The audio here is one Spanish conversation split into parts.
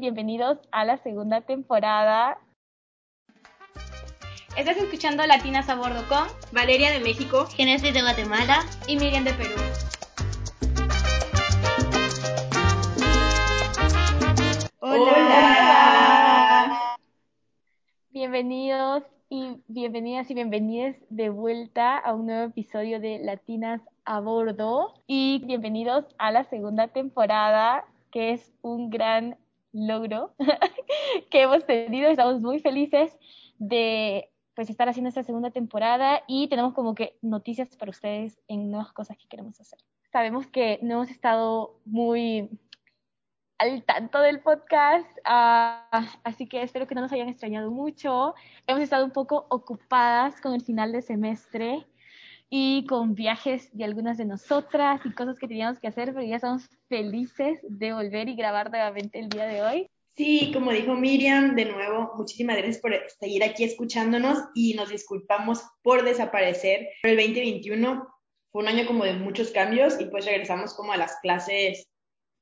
bienvenidos a la segunda temporada. Estás escuchando Latinas a Bordo con Valeria de México, Genesis de Guatemala y Miriam de Perú. Hola. Bienvenidos y bienvenidas y bienvenidas de vuelta a un nuevo episodio de Latinas a Bordo y bienvenidos a la segunda temporada que es un gran logro que hemos tenido. Estamos muy felices de pues estar haciendo esta segunda temporada y tenemos como que noticias para ustedes en nuevas cosas que queremos hacer. Sabemos que no hemos estado muy al tanto del podcast, uh, así que espero que no nos hayan extrañado mucho. Hemos estado un poco ocupadas con el final de semestre y con viajes de algunas de nosotras y cosas que teníamos que hacer, pero ya estamos felices de volver y grabar nuevamente el día de hoy. Sí, como dijo Miriam, de nuevo, muchísimas gracias por seguir aquí escuchándonos y nos disculpamos por desaparecer. El 2021 fue un año como de muchos cambios y pues regresamos como a las clases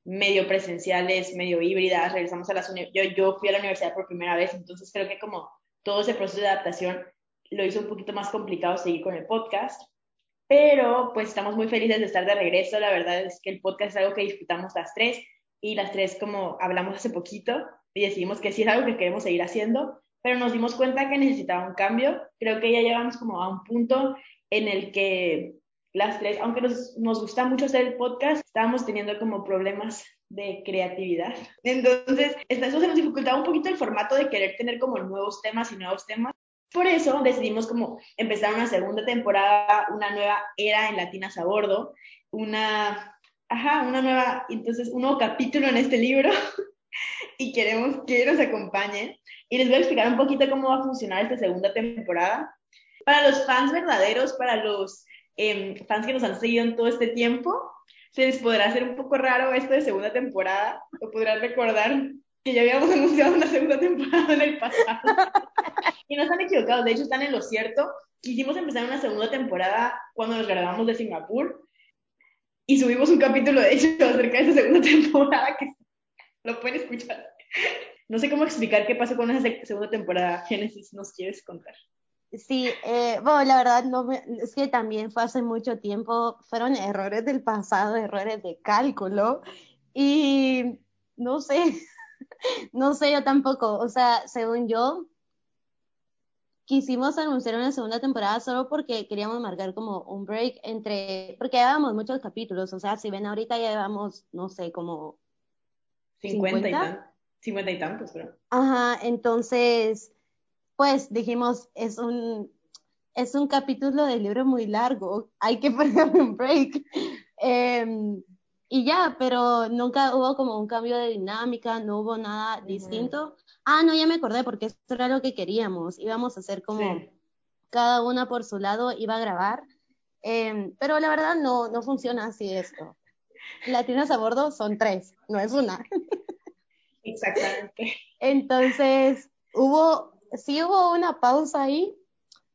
medio presenciales, medio híbridas, regresamos a las yo, yo fui a la universidad por primera vez, entonces creo que como todo ese proceso de adaptación lo hizo un poquito más complicado seguir con el podcast, pero pues estamos muy felices de estar de regreso. La verdad es que el podcast es algo que disfrutamos las tres y las tres como hablamos hace poquito y decidimos que sí es algo que queremos seguir haciendo, pero nos dimos cuenta que necesitaba un cambio. Creo que ya llegamos como a un punto en el que las tres, aunque nos, nos gusta mucho hacer el podcast, estábamos teniendo como problemas de creatividad. Entonces, eso se nos dificultaba un poquito el formato de querer tener como nuevos temas y nuevos temas. Por eso decidimos como empezar una segunda temporada, una nueva era en Latinas a Bordo, una, ajá, una nueva, entonces un nuevo capítulo en este libro y queremos que nos acompañen. Y les voy a explicar un poquito cómo va a funcionar esta segunda temporada. Para los fans verdaderos, para los eh, fans que nos han seguido en todo este tiempo, se les podrá hacer un poco raro esto de segunda temporada, o podrán recordar que ya habíamos anunciado una segunda temporada en el pasado. y no están equivocados, de hecho están en lo cierto. Quisimos empezar una segunda temporada cuando nos grabamos de Singapur y subimos un capítulo de hecho acerca de esa segunda temporada que lo pueden escuchar. No sé cómo explicar qué pasó con esa segunda temporada. Génesis, ¿nos quieres contar? Sí, eh, bueno, la verdad no me, es que también fue hace mucho tiempo, fueron errores del pasado, errores de cálculo y no sé, no sé yo tampoco, o sea, según yo, quisimos anunciar una segunda temporada solo porque queríamos marcar como un break entre, porque llevábamos muchos capítulos, o sea, si ven ahorita ya llevamos, no sé, como 50, 50? y tantos, 50 y tantos, pero. Ajá, entonces, pues dijimos, es un, es un capítulo del libro muy largo, hay que ponerle un break. Eh, y ya, pero nunca hubo como un cambio de dinámica, no hubo nada distinto. Ah, no, ya me acordé, porque eso era lo que queríamos. Íbamos a hacer como cada una por su lado iba a grabar. Eh, pero la verdad no, no funciona así esto. Latinas a bordo son tres, no es una. Exactamente. Entonces, hubo, sí hubo una pausa ahí,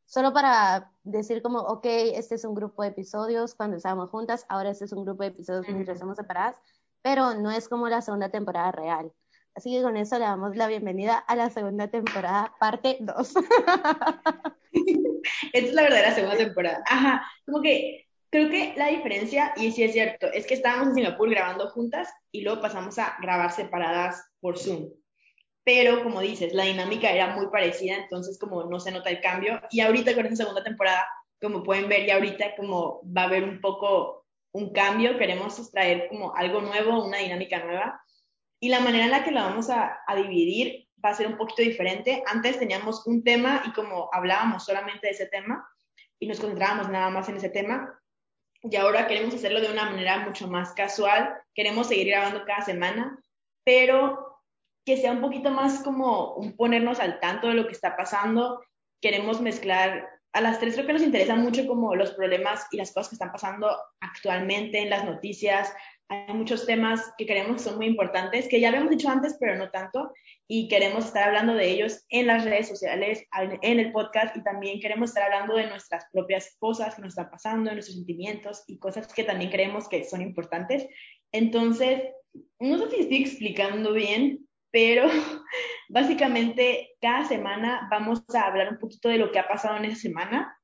solo para decir como, ok, este es un grupo de episodios cuando estábamos juntas, ahora este es un grupo de episodios mientras estamos separadas, pero no es como la segunda temporada real. Así que con eso le damos la bienvenida a la segunda temporada, parte 2. Esta es la verdadera segunda temporada. Ajá, como que creo que la diferencia, y sí es cierto, es que estábamos en Singapur grabando juntas y luego pasamos a grabar separadas por Zoom pero como dices, la dinámica era muy parecida, entonces como no se nota el cambio. Y ahorita con esta segunda temporada, como pueden ver ya ahorita, como va a haber un poco un cambio, queremos extraer como algo nuevo, una dinámica nueva. Y la manera en la que la vamos a, a dividir va a ser un poquito diferente. Antes teníamos un tema y como hablábamos solamente de ese tema y nos concentrábamos nada más en ese tema, y ahora queremos hacerlo de una manera mucho más casual. Queremos seguir grabando cada semana, pero que sea un poquito más como un ponernos al tanto de lo que está pasando. Queremos mezclar, a las tres creo que nos interesa mucho como los problemas y las cosas que están pasando actualmente en las noticias. Hay muchos temas que queremos que son muy importantes, que ya habíamos dicho antes, pero no tanto, y queremos estar hablando de ellos en las redes sociales, en el podcast, y también queremos estar hablando de nuestras propias cosas que nos están pasando, de nuestros sentimientos y cosas que también creemos que son importantes. Entonces, no sé si estoy explicando bien, pero básicamente cada semana vamos a hablar un poquito de lo que ha pasado en esa semana,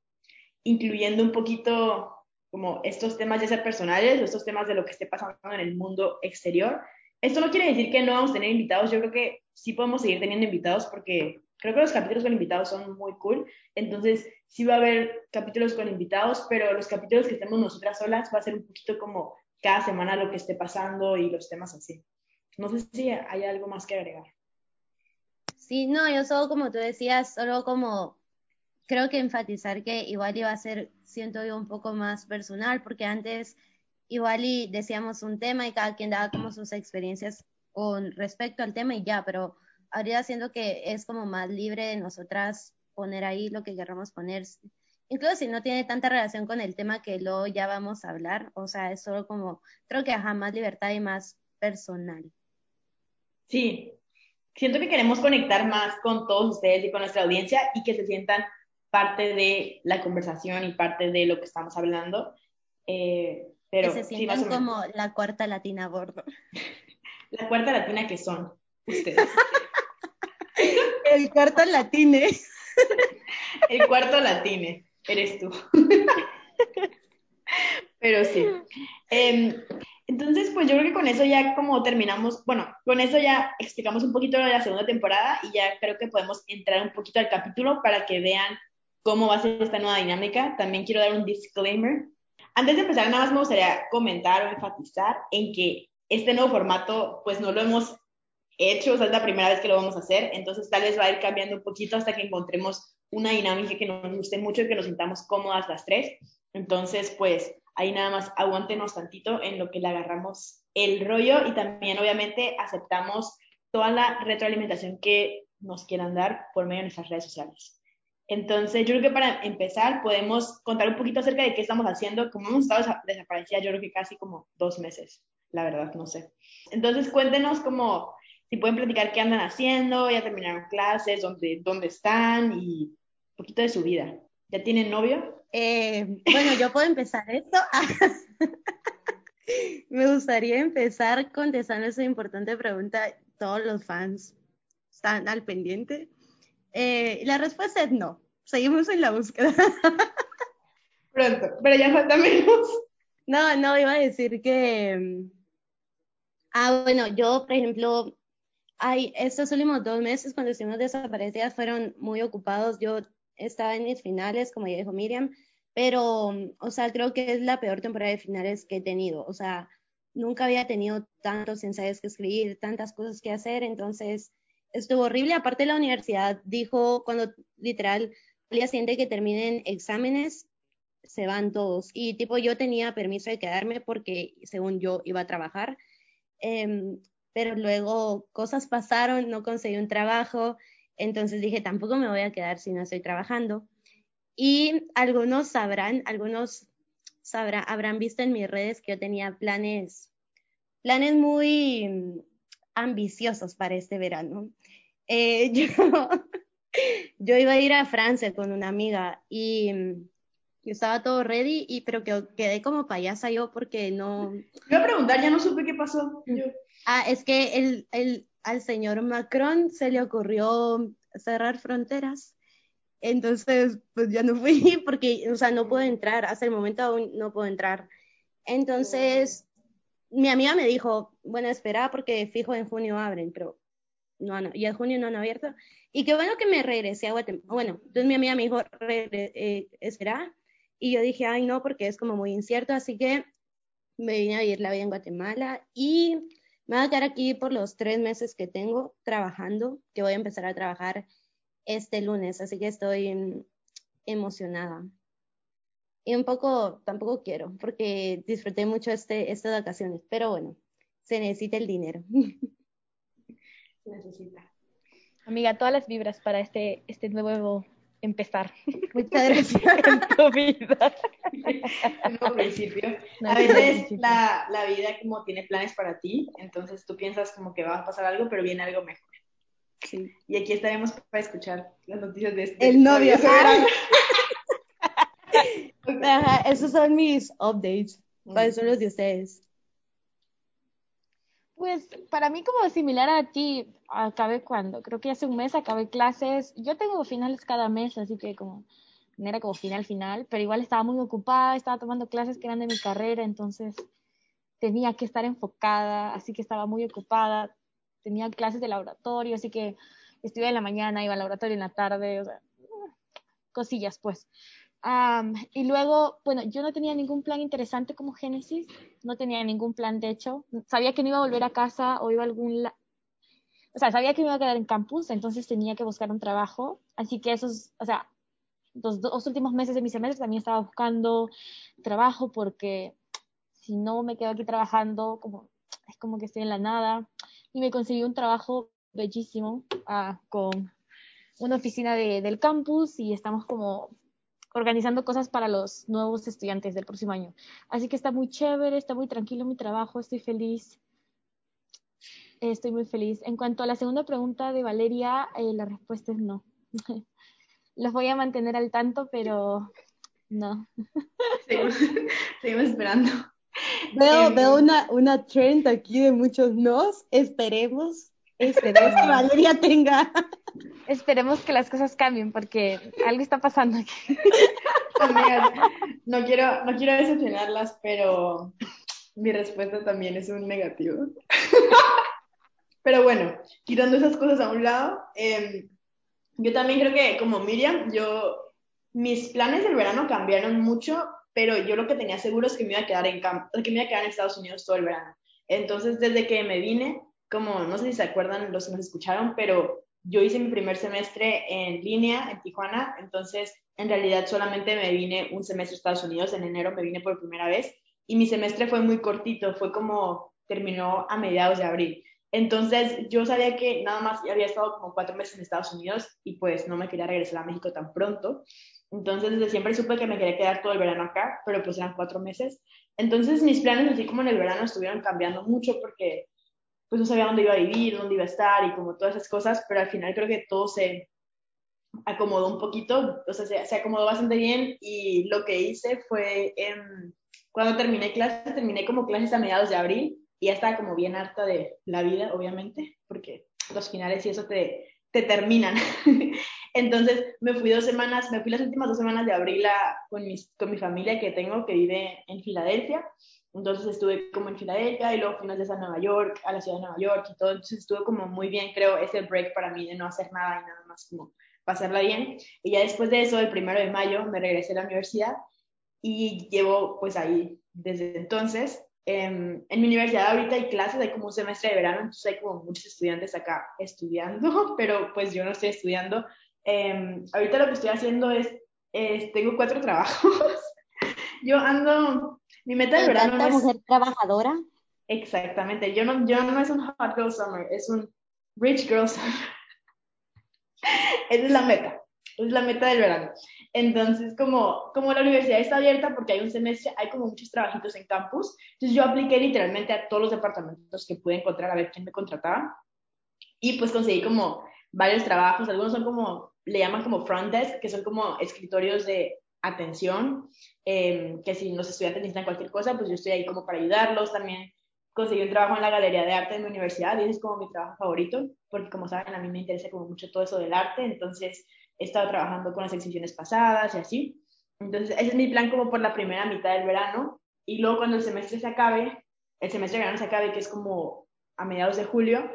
incluyendo un poquito como estos temas ya sea personales o estos temas de lo que esté pasando en el mundo exterior. Esto no quiere decir que no vamos a tener invitados, yo creo que sí podemos seguir teniendo invitados porque creo que los capítulos con invitados son muy cool, entonces sí va a haber capítulos con invitados, pero los capítulos que estemos nosotras solas va a ser un poquito como cada semana lo que esté pasando y los temas así. No sé si hay algo más que agregar. Sí, no, yo solo como tú decías, solo como creo que enfatizar que igual iba a ser, siento yo, un poco más personal, porque antes igual y decíamos un tema y cada quien daba como sus experiencias con respecto al tema y ya, pero ahorita siento que es como más libre de nosotras poner ahí lo que queramos poner, incluso si no tiene tanta relación con el tema que luego ya vamos a hablar, o sea, es solo como, creo que ajá, más libertad y más personal. Sí, siento que queremos conectar más con todos ustedes y con nuestra audiencia y que se sientan parte de la conversación y parte de lo que estamos hablando. Eh, pero, que se sientan como la cuarta latina a bordo. la cuarta latina que son ustedes. El cuarto latine. El cuarto latine, eres tú. Pero sí. Em, entonces, pues yo creo que con eso ya como terminamos, bueno, con eso ya explicamos un poquito de la segunda temporada y ya creo que podemos entrar un poquito al capítulo para que vean cómo va a ser esta nueva dinámica. También quiero dar un disclaimer. Antes de empezar, nada más me gustaría comentar o enfatizar en que este nuevo formato, pues no lo hemos hecho, o sea, es la primera vez que lo vamos a hacer, entonces tal vez va a ir cambiando un poquito hasta que encontremos una dinámica que nos guste mucho y que nos sintamos cómodas las tres. Entonces, pues ahí nada más aguántenos tantito en lo que le agarramos el rollo y también obviamente aceptamos toda la retroalimentación que nos quieran dar por medio de nuestras redes sociales. Entonces, yo creo que para empezar podemos contar un poquito acerca de qué estamos haciendo. Como hemos estado desaparecidas, yo creo que casi como dos meses, la verdad, no sé. Entonces, cuéntenos como si pueden platicar qué andan haciendo, ya terminaron clases, dónde, dónde están y un poquito de su vida. ¿Ya tienen novio? Eh, bueno, yo puedo empezar esto. Me gustaría empezar contestando esa importante pregunta. Todos los fans están al pendiente. Eh, la respuesta es no. Seguimos en la búsqueda. Pronto, pero ya falta menos. No, no, iba a decir que. Ah, bueno, yo, por ejemplo, hay, estos últimos dos meses cuando estuvimos desaparecidas fueron muy ocupados. Yo estaba en mis finales, como ya dijo Miriam, pero, o sea, creo que es la peor temporada de finales que he tenido. O sea, nunca había tenido tantos ensayos que escribir, tantas cosas que hacer, entonces estuvo horrible. Aparte, la universidad dijo cuando literal al día siguiente que terminen exámenes, se van todos. Y tipo, yo tenía permiso de quedarme porque según yo iba a trabajar. Em, pero luego cosas pasaron, no conseguí un trabajo, entonces dije, tampoco me voy a quedar si no estoy trabajando. Y algunos sabrán, algunos sabrán, habrán visto en mis redes que yo tenía planes, planes muy ambiciosos para este verano. Eh, yo, iba a ir a Francia con una amiga y mm, yo estaba todo ready, y, pero que, quedé como payasa yo porque no... Iba a preguntar, ya no supe qué pasó. Ah, es que el, el, al señor Macron se le ocurrió cerrar fronteras. Entonces, pues ya no fui porque, o sea, no puedo entrar. Hasta el momento aún no puedo entrar. Entonces, mi amiga me dijo, bueno, espera porque fijo en junio abren, pero no, no, y junio no han abierto. Y qué bueno que me regresé a Guatemala. Bueno, entonces mi amiga me dijo, eh, espera. Y yo dije, ay, no, porque es como muy incierto, así que me vine a vivir la vida en Guatemala y me voy a quedar aquí por los tres meses que tengo trabajando, que voy a empezar a trabajar este lunes, así que estoy emocionada y un poco tampoco quiero, porque disfruté mucho este, estas vacaciones, pero bueno, se necesita el dinero. Se necesita. Amiga, todas las vibras para este, este nuevo empezar. Muchas gracias. en tu vida. A veces la, la, vida como tiene planes para ti, entonces tú piensas como que va a pasar algo, pero viene algo mejor. Sí. Y aquí estaremos para escuchar las noticias de este. El novio. esos son mis updates. ¿Cuáles son los de ustedes? Pues para mí como similar a ti, acabé cuando, creo que hace un mes acabé clases, yo tengo finales cada mes, así que como no era como final final, pero igual estaba muy ocupada, estaba tomando clases que eran de mi carrera, entonces tenía que estar enfocada, así que estaba muy ocupada, tenía clases de laboratorio, así que estudié en la mañana, iba al laboratorio en la tarde, o sea, cosillas pues. Y luego, bueno, yo no tenía ningún plan interesante como Génesis, no tenía ningún plan de hecho, sabía que no iba a volver a casa o iba a algún... O sea, sabía que me iba a quedar en campus, entonces tenía que buscar un trabajo, así que esos, o sea, los dos últimos meses de mi semestre también estaba buscando trabajo porque si no me quedo aquí trabajando, como, es como que estoy en la nada. Y me conseguí un trabajo bellísimo ah, con una oficina de, del campus y estamos como organizando cosas para los nuevos estudiantes del próximo año. Así que está muy chévere, está muy tranquilo mi trabajo, estoy feliz. Estoy muy feliz. En cuanto a la segunda pregunta de Valeria, eh, la respuesta es no. Los voy a mantener al tanto, pero no. Seguimos, seguimos esperando. Veo, Em, veo una, una trend aquí de muchos nos. Esperemos, esperemos que Valeria tenga. Esperemos que las cosas cambien porque algo está pasando aquí. Amigas, no quiero, no quiero decepcionarlas, pero mi respuesta también es un negativo. Pero bueno, quitando esas cosas a un lado, em, yo también creo que como Miriam, yo, mis planes del verano cambiaron mucho, pero yo lo que tenía seguro es que me iba a quedar en que me iba a quedar en Estados Unidos todo el verano. Entonces, desde que me vine, como no sé si se acuerdan los que nos escucharon, pero yo hice mi primer semestre en línea en Tijuana, entonces en realidad solamente me vine un semestre a Estados Unidos, en enero me vine por primera vez y mi semestre fue muy cortito, fue como terminó a mediados de abril. Entonces yo sabía que nada más había estado como cuatro meses en Estados Unidos y pues no me quería regresar a México tan pronto. Entonces desde siempre supe que me quería quedar todo el verano acá, pero pues eran cuatro meses. Entonces mis planes así como en el verano estuvieron cambiando mucho porque pues no sabía dónde iba a vivir, dónde iba a estar y como todas esas cosas, pero al final creo que todo se acomodó un poquito, o sea, se, se acomodó bastante bien y lo que hice fue, em, cuando terminé clases, terminé como clases a mediados de abril y ya estaba como bien harta de la vida, obviamente, porque los finales y eso te, te terminan. Entonces me fui dos semanas, me fui las últimas dos semanas de abril a, con, mis, con mi familia que tengo, que vive en Filadelfia. Entonces estuve como en Filadelfia y luego fui veces a Nueva York, a la ciudad de Nueva York y todo. Entonces estuve como muy bien, creo, ese break para mí de no hacer nada y nada más como pasarla bien. Y ya después de eso, el primero de mayo, me regresé a la universidad y llevo pues ahí desde entonces. Eh, en mi universidad ahorita hay clases, hay como un semestre de verano, entonces hay como muchos estudiantes acá estudiando, pero pues yo no estoy estudiando. Eh, ahorita lo que estoy haciendo es, es tengo cuatro trabajos. yo ando, mi meta del verano no es... mujer trabajadora. Exactamente, yo no, yo no es un hot girl summer, es un rich girl summer. Esa es la meta, es la meta del verano. Entonces, como, como la universidad está abierta porque hay un semestre, hay como muchos trabajitos en campus, entonces yo apliqué literalmente a todos los departamentos que pude encontrar a ver quién me contrataba y pues conseguí como varios trabajos, algunos son como, le llaman como front desk, que son como escritorios de atención, eh, que si los estudiantes necesitan cualquier cosa, pues yo estoy ahí como para ayudarlos, también conseguí un trabajo en la Galería de Arte de mi universidad y ese es como mi trabajo favorito, porque como saben, a mí me interesa como mucho todo eso del arte, entonces he estado trabajando con las exhibiciones pasadas y así. Entonces, ese es mi plan como por la primera mitad del verano. Y luego cuando el semestre se acabe, el semestre de verano se acabe, que es como a mediados de julio,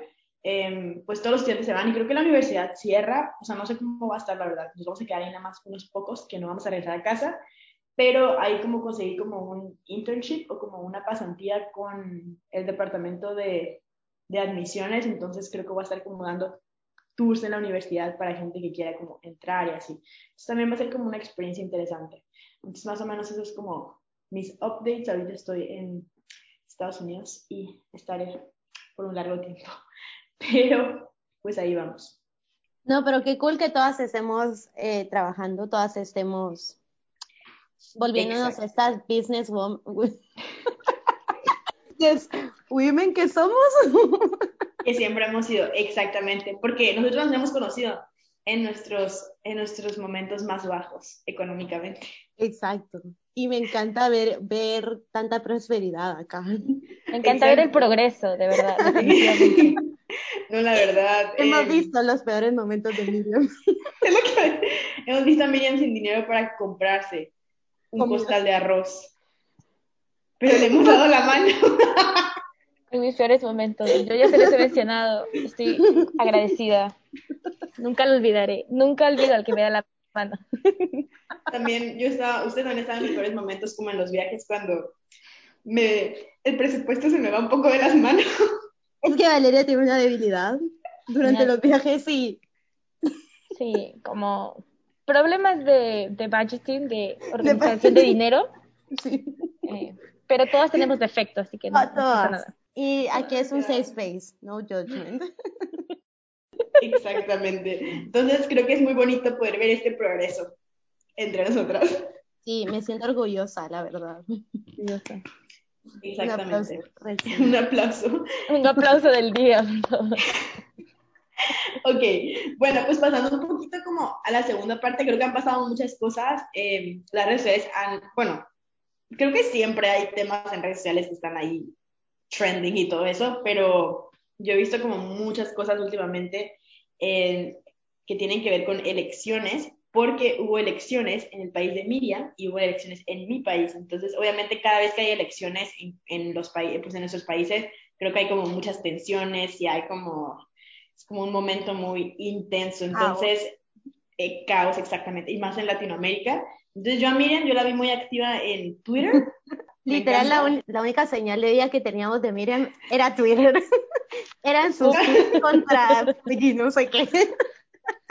eh, pues todos los estudiantes se van y creo que la universidad cierra, o sea, no sé cómo va a estar la verdad, nos vamos a quedar ahí nada más unos pocos que no vamos a regresar a casa, pero ahí como conseguí como un internship o como una pasantía con el departamento de, de admisiones, entonces creo que voy a estar como dando tours en la universidad para gente que quiera como entrar y así. Entonces también va a ser como una experiencia interesante. Entonces más o menos eso es como mis updates. Ahorita estoy en Estados Unidos y estaré por un largo tiempo. Pero pues ahí vamos. No, pero qué cool que todas estemos eh, trabajando, todas estemos volviéndonos Exacto. estas business women. yes, women que somos. Que siempre hemos sido, exactamente, porque nosotros nos hemos conocido en nuestros, en nuestros momentos más bajos económicamente. Exacto. Y me encanta ver, ver tanta prosperidad acá. Me encanta ver el progreso, de verdad. No, la verdad. Hemos eh, visto los peores momentos de Miriam. es lo que- hemos visto a Miriam sin dinero para comprarse un Comida. costal de arroz. Pero le hemos dado la mano. En mis peores momentos. Yo ya se les he mencionado. Estoy agradecida. Nunca lo olvidaré. Nunca olvido al que me da la mano. También yo estaba, usted también estaba en mis peores momentos como en los viajes cuando me, el presupuesto se me va un poco de las manos. Es que Valeria tiene una debilidad durante Una- los viajes y Sí, como problemas de, de budgeting, de organización de dinero. sí. eh, pero todas tenemos defectos, así que no, A no pasa todas. nada. Y aquí es un safe space, no judgment. Exactamente. Entonces creo que es muy bonito poder ver este progreso entre nosotras. Sí, me siento orgullosa, la verdad. Yo sé. Un aplauso. Exactamente. Un aplauso. Un aplauso del día. Ok, bueno, pues pasando un poquito como a la segunda parte, creo que han pasado muchas cosas. eh, las redes sociales han, bueno, creo que siempre hay temas en redes sociales que están ahí trending y todo eso, pero yo he visto como muchas cosas últimamente eh, que tienen que ver con elecciones, porque hubo elecciones en el país de Miriam y hubo elecciones en mi país. Entonces, obviamente, cada vez que hay elecciones en, en los países, pues en nuestros países, creo que hay como muchas tensiones y hay como, es como un momento muy intenso. Entonces, eh, caos exactamente, y más en Latinoamérica. Entonces, yo a Miriam, yo la vi muy activa en Twitter. Literal, la, uni- la única señal de vida que teníamos de Miriam era Twitter. Eran sus contra no sé qué.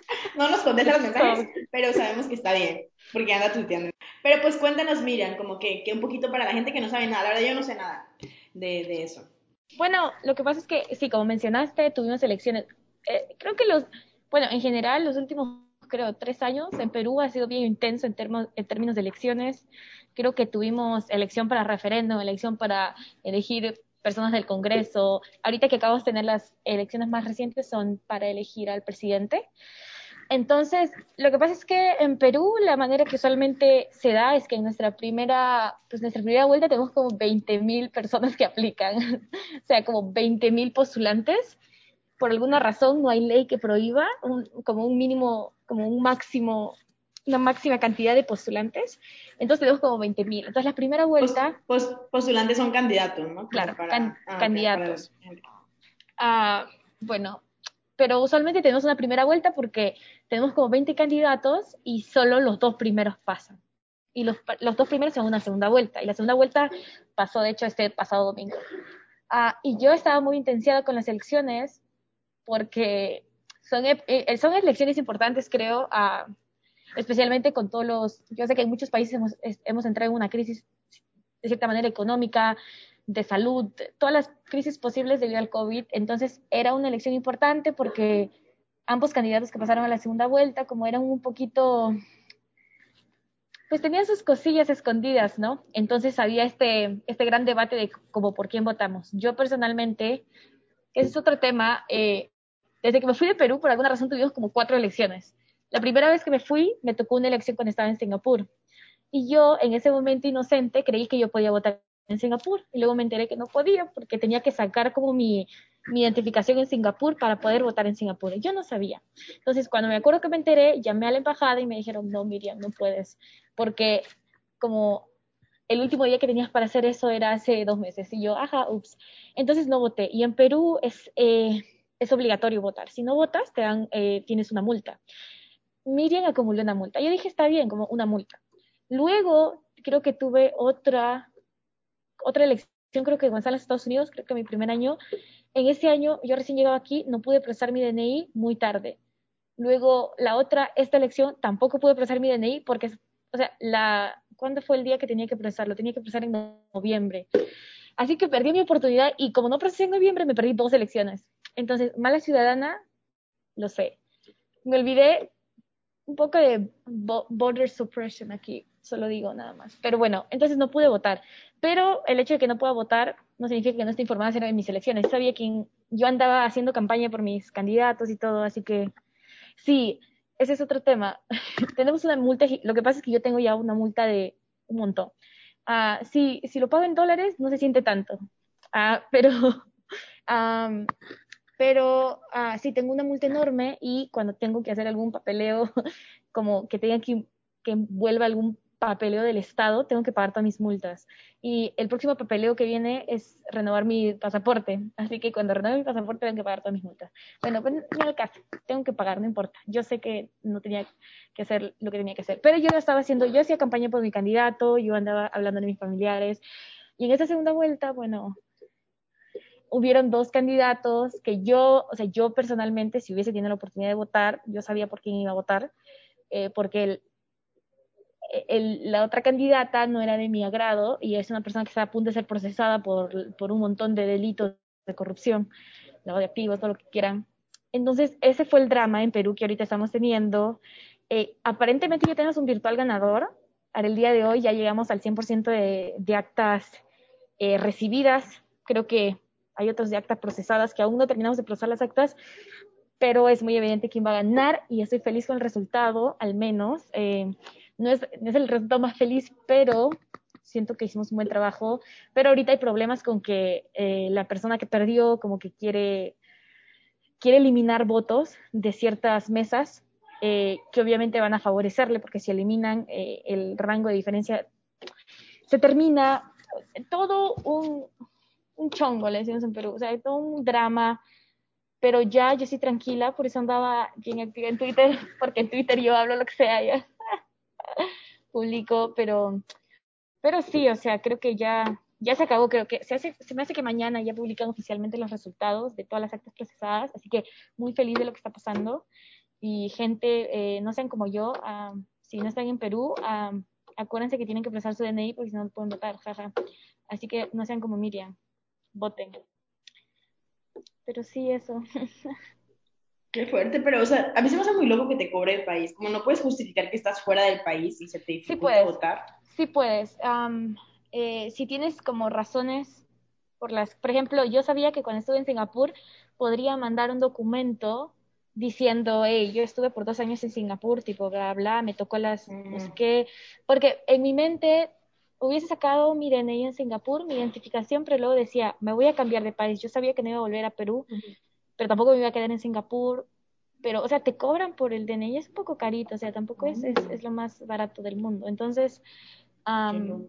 No nos contesta los mensajes, pero sabemos que está bien, porque anda tuiteando. Pero pues cuéntanos, Miriam, como que, que un poquito para la gente que no sabe nada, la verdad yo no sé nada de, de eso. Bueno, lo que pasa es que, sí, como mencionaste, tuvimos elecciones. Eh, creo que los, bueno, en general, los últimos, creo, tres años en Perú ha sido bien intenso en, termo- en términos de elecciones. Creo que tuvimos elección para referéndum, elección para elegir personas del Congreso. Ahorita que acabamos de tener las elecciones más recientes son para elegir al presidente. Entonces, lo que pasa es que en Perú la manera que usualmente se da es que en nuestra primera, pues nuestra primera vuelta tenemos como 20.000 personas que aplican, o sea, como 20.000 postulantes. Por alguna razón no hay ley que prohíba un- como un mínimo, como un máximo, una máxima cantidad de postulantes. Entonces tenemos como 20.000. Entonces la primera vuelta, pos- postulantes son candidatos, ¿no? Como Claro, para- can- ah, candidatos. para- ah, bueno, pero usualmente tenemos una primera vuelta porque tenemos como 20 candidatos y solo los dos primeros pasan. Y los, los dos primeros son una segunda vuelta. Y la segunda vuelta pasó, de hecho, este pasado domingo. Ah, y yo estaba muy intensiada con las elecciones porque son, ep- eh, son elecciones importantes, creo, ah, especialmente con todos los... Yo sé que en muchos países hemos, hemos entrado en una crisis, de cierta manera, económica, de salud, todas las crisis posibles debido al COVID. Entonces era una elección importante porque ambos candidatos que pasaron a la segunda vuelta, como eran un poquito, pues tenían sus cosillas escondidas, ¿no? Entonces había este, este gran debate de como por quién votamos. Yo personalmente, ese es otro tema, eh, desde que me fui de Perú, por alguna razón tuvimos como cuatro elecciones. La primera vez que me fui, me tocó una elección cuando estaba en Singapur. Y yo, en ese momento inocente, creí que yo podía votar en Singapur. Y luego me enteré que no podía porque tenía que sacar como mi, mi identificación en Singapur para poder votar en Singapur. Yo no sabía. Entonces, cuando me acuerdo que me enteré, llamé a la embajada y me dijeron, no, Miriam, no puedes. Porque como el último día que tenías para hacer eso era hace dos meses. Y yo, ajá, ups. Entonces no voté. Y en Perú es, eh, es obligatorio votar. Si no votas, te dan, eh, tienes una multa. Miriam acumuló una multa. Yo dije, está bien, como una multa. Luego, creo que tuve otra, otra elección, creo que estaba en los Estados Unidos, creo que mi primer año. En ese año, yo recién llegaba aquí, no pude procesar mi DNI muy tarde. Luego, la otra, esta elección, tampoco pude procesar mi DNI porque, o sea, la, ¿cuándo fue el día que tenía que procesarlo? Tenía que procesar en noviembre. Así que perdí mi oportunidad y como no procesé en noviembre, me perdí dos elecciones. Entonces, mala ciudadana, lo sé. Me olvidé un poco de voter suppression aquí, solo digo nada más. Pero bueno, entonces no pude votar. Pero el hecho de que no pueda votar no significa que no esté informada acerca de mis elecciones. Sabía que yo andaba haciendo campaña por mis candidatos y todo, así que sí. ese es otro tema. Tenemos una multa, lo que pasa es que yo tengo ya una multa de un montón. Ah, si, si lo pago en dólares, no se siente tanto. Ah, pero pero ah, sí tengo una multa enorme y cuando tengo que hacer algún papeleo, como que tenga que, que vuelva algún papeleo del Estado, tengo que pagar todas mis multas. Y el próximo papeleo que viene es renovar mi pasaporte. Así que cuando renueve mi pasaporte tengo que pagar todas mis multas. Bueno, pues no el caso, tengo que pagar, no importa. Yo sé que no tenía que hacer lo que tenía que hacer. Pero yo estaba haciendo, yo hacía campaña por mi candidato, yo andaba hablando de mis familiares. Y en esa segunda vuelta, bueno, hubieron dos candidatos que yo, o sea, yo personalmente, si hubiese tenido la oportunidad de votar, yo sabía por quién iba a votar, eh, porque el, la otra candidata no era de mi agrado y es una persona que está a punto de ser procesada por, por un montón de delitos de corrupción, lavado de activos, todo lo que quieran. Entonces, ese fue el drama en Perú que ahorita estamos teniendo. Eh, aparentemente ya tenemos un virtual ganador. Para el día de hoy ya llegamos al 100% de, de actas eh, recibidas. Creo que hay otros de actas procesadas que aún no terminamos de procesar las actas, pero es muy evidente quién va a ganar y estoy feliz con el resultado, al menos. Eh, no, es, no es el resultado más feliz, pero siento que hicimos un buen trabajo, pero ahorita hay problemas con que eh, la persona que perdió como que quiere, quiere eliminar votos de ciertas mesas eh, que obviamente van a favorecerle, porque si eliminan eh, el rango de diferencia, se termina todo un, un chongo, le decimos en Perú, o sea, todo un drama, pero ya yo estoy tranquila, por eso andaba bien activa en Twitter, porque en Twitter yo hablo lo que sea, ya publico, pero, pero sí, o sea, creo que ya, ya se acabó, creo que se, hace, se me hace que mañana ya publican oficialmente los resultados de todas las actas procesadas, así que muy feliz de lo que está pasando, y gente, eh, no sean como yo, uh, si no están en Perú, uh, acuérdense que tienen que procesar su DNI porque si no pueden votar, jaja. Así que no sean como Miriam voten. Pero sí, eso. Qué fuerte, pero, o sea, a mí se me hace muy loco que te cobre el país. Como no puedes justificar que estás fuera del país y se te dificulta sí votar. Sí puedes. Um, eh, si tienes como razones por las... Por ejemplo, yo sabía que cuando estuve en Singapur podría mandar un documento diciendo, hey, yo estuve por dos años en Singapur, tipo, bla, bla, me tocó las... Mm. No sé qué. Porque en mi mente hubiese sacado mi DNI en Singapur, mi identificación, pero luego decía, me voy a cambiar de país. Yo sabía que no iba a volver a Perú, pero tampoco me iba a quedar en Singapur. Pero, o sea, te cobran por el DNI, es un poco carito, o sea, tampoco es, es, es, lo más barato del mundo. Entonces, um,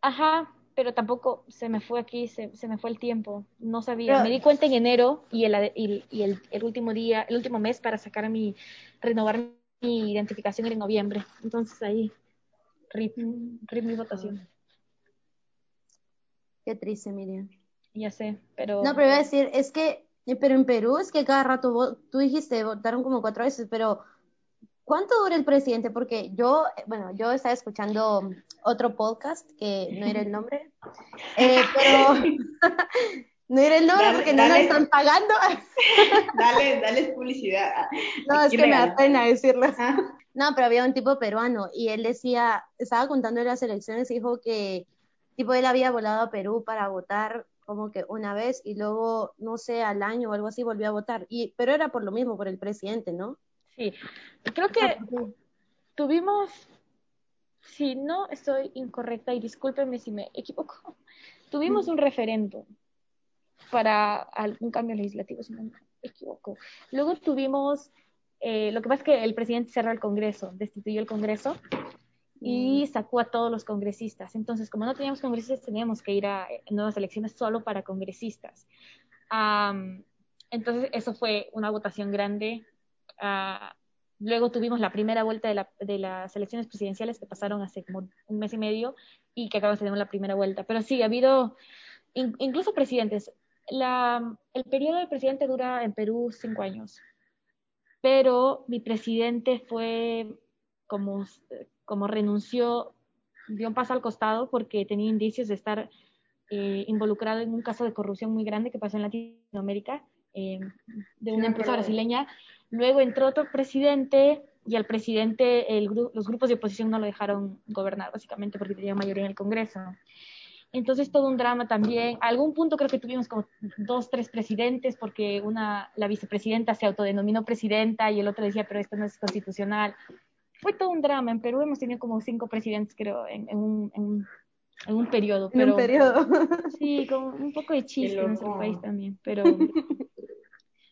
ajá, pero tampoco se me fue aquí, se, se me fue el tiempo, no sabía. Pero, me di cuenta en enero y, el, y, y el, el, último día, el último mes para sacar mi, renovar mi identificación era en noviembre. Entonces ahí RIP, RIP mi votación. Qué triste, Miriam. Ya sé, pero... No, pero iba a decir, es que, pero en Perú es que cada rato, tú dijiste, votaron como cuatro veces, pero ¿cuánto dura el presidente? Porque yo, bueno, yo estaba escuchando otro podcast que no era el nombre, eh, pero no era el nombre dale, porque no dale, nos están pagando. dale, dale publicidad. No, es que me da pena decirlo. Ah. No, pero había un tipo peruano y él decía, estaba contando de las elecciones y dijo que tipo él había volado a Perú para votar como que una vez y luego, no sé, al año o algo así volvió a votar. Y, pero era por lo mismo, por el presidente, ¿no? Sí, creo que tuvimos, si no estoy incorrecta y discúlpeme si me equivoco, tuvimos un referendo para algún cambio legislativo, si no me equivoco. Luego tuvimos eh, lo que pasa es que el presidente cerró el Congreso, destituyó el Congreso y mm. sacó a todos los congresistas. Entonces, como no teníamos congresistas, teníamos que ir a nuevas elecciones solo para congresistas. Entonces, eso fue una votación grande. Uh, luego tuvimos la primera vuelta de, la, de, las elecciones presidenciales que pasaron hace como un mes y medio y que acabamos de tener la primera vuelta. Pero sí, ha habido in, incluso presidentes. La, el periodo del presidente dura en Perú cinco años pero mi presidente fue como, como renunció, dio un paso al costado porque tenía indicios de estar eh, involucrado en un caso de corrupción muy grande que pasó en Latinoamérica, eh, de una sí, empresa brasileña. Luego entró otro presidente y al presidente el, los grupos de oposición no lo dejaron gobernar, básicamente porque tenía mayoría en el Congreso. Entonces todo un drama también. A algún punto creo que tuvimos como dos, tres presidentes porque una, la vicepresidenta se autodenominó presidenta y el otro decía, pero esto no es constitucional. Fue todo un drama. En Perú hemos tenido como cinco presidentes, creo, en, en un, en, un, en un periodo. Pero, en un periodo. Sí, con un poco de chiste en nuestro país también. Pero,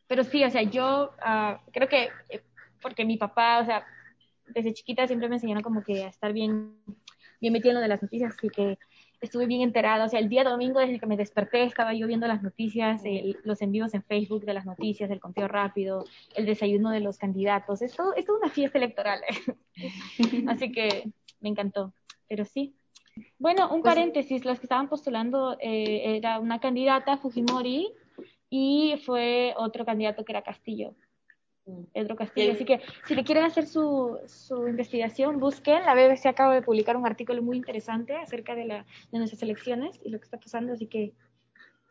pero sí, o sea, yo uh, creo que eh, porque mi papá, o sea, desde chiquita siempre me enseñaron como que a estar bien, bien metida en lo de las noticias, así que estuve bien enterada. O sea, el día domingo desde que me desperté estaba yo viendo las noticias, eh, los envíos en Facebook de las noticias, el conteo rápido, el desayuno de los candidatos. Esto es una fiesta electoral. Así que me encantó. Pero sí. Bueno, un pues paréntesis, los que estaban postulando eh, era una candidata, Fujimori, y fue otro candidato que era Castillo. Pedro Castillo. Así que si le quieren hacer su, su, investigación, busquen. La BBC acaba de publicar un artículo muy interesante acerca de, la, de nuestras elecciones y lo que está pasando, así que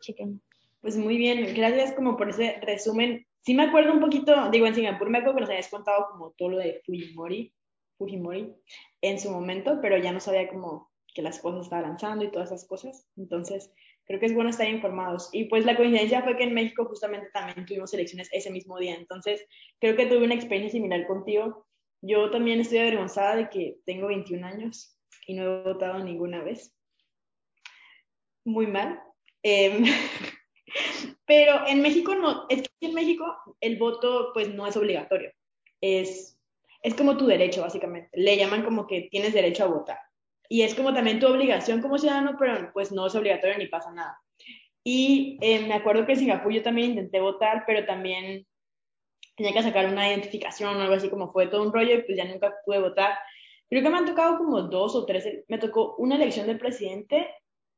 chequen. Pues muy bien, gracias como por ese resumen. Sí me acuerdo un poquito, digo, en Singapur me acuerdo que nos habías contado como todo lo de Fujimori, Fujimori en su momento, pero ya no sabía como que las cosas estaban lanzando y todas esas cosas. Entonces, creo que es bueno estar informados. Y pues la coincidencia fue que en México justamente también tuvimos elecciones ese mismo día, entonces creo que tuve una experiencia similar contigo. Yo también estoy avergonzada de que tengo 21 años y no he votado ninguna vez. Muy mal. Eh, pero en México no, es que en México el voto pues no es obligatorio, es, es como tu derecho básicamente. Le llaman como que tienes derecho a votar y es como también tu obligación como ciudadano, pero pues no es obligatorio ni pasa nada. Y eh, me acuerdo que en Singapur yo también intenté votar, pero también tenía que sacar una identificación o algo así, como fue todo un rollo y pues ya nunca pude votar. Creo que me han tocado como dos o tres, me tocó una elección de presidente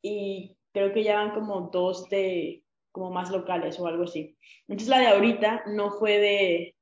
y creo que ya van como dos de como más locales o algo así. Entonces la de ahorita no fue de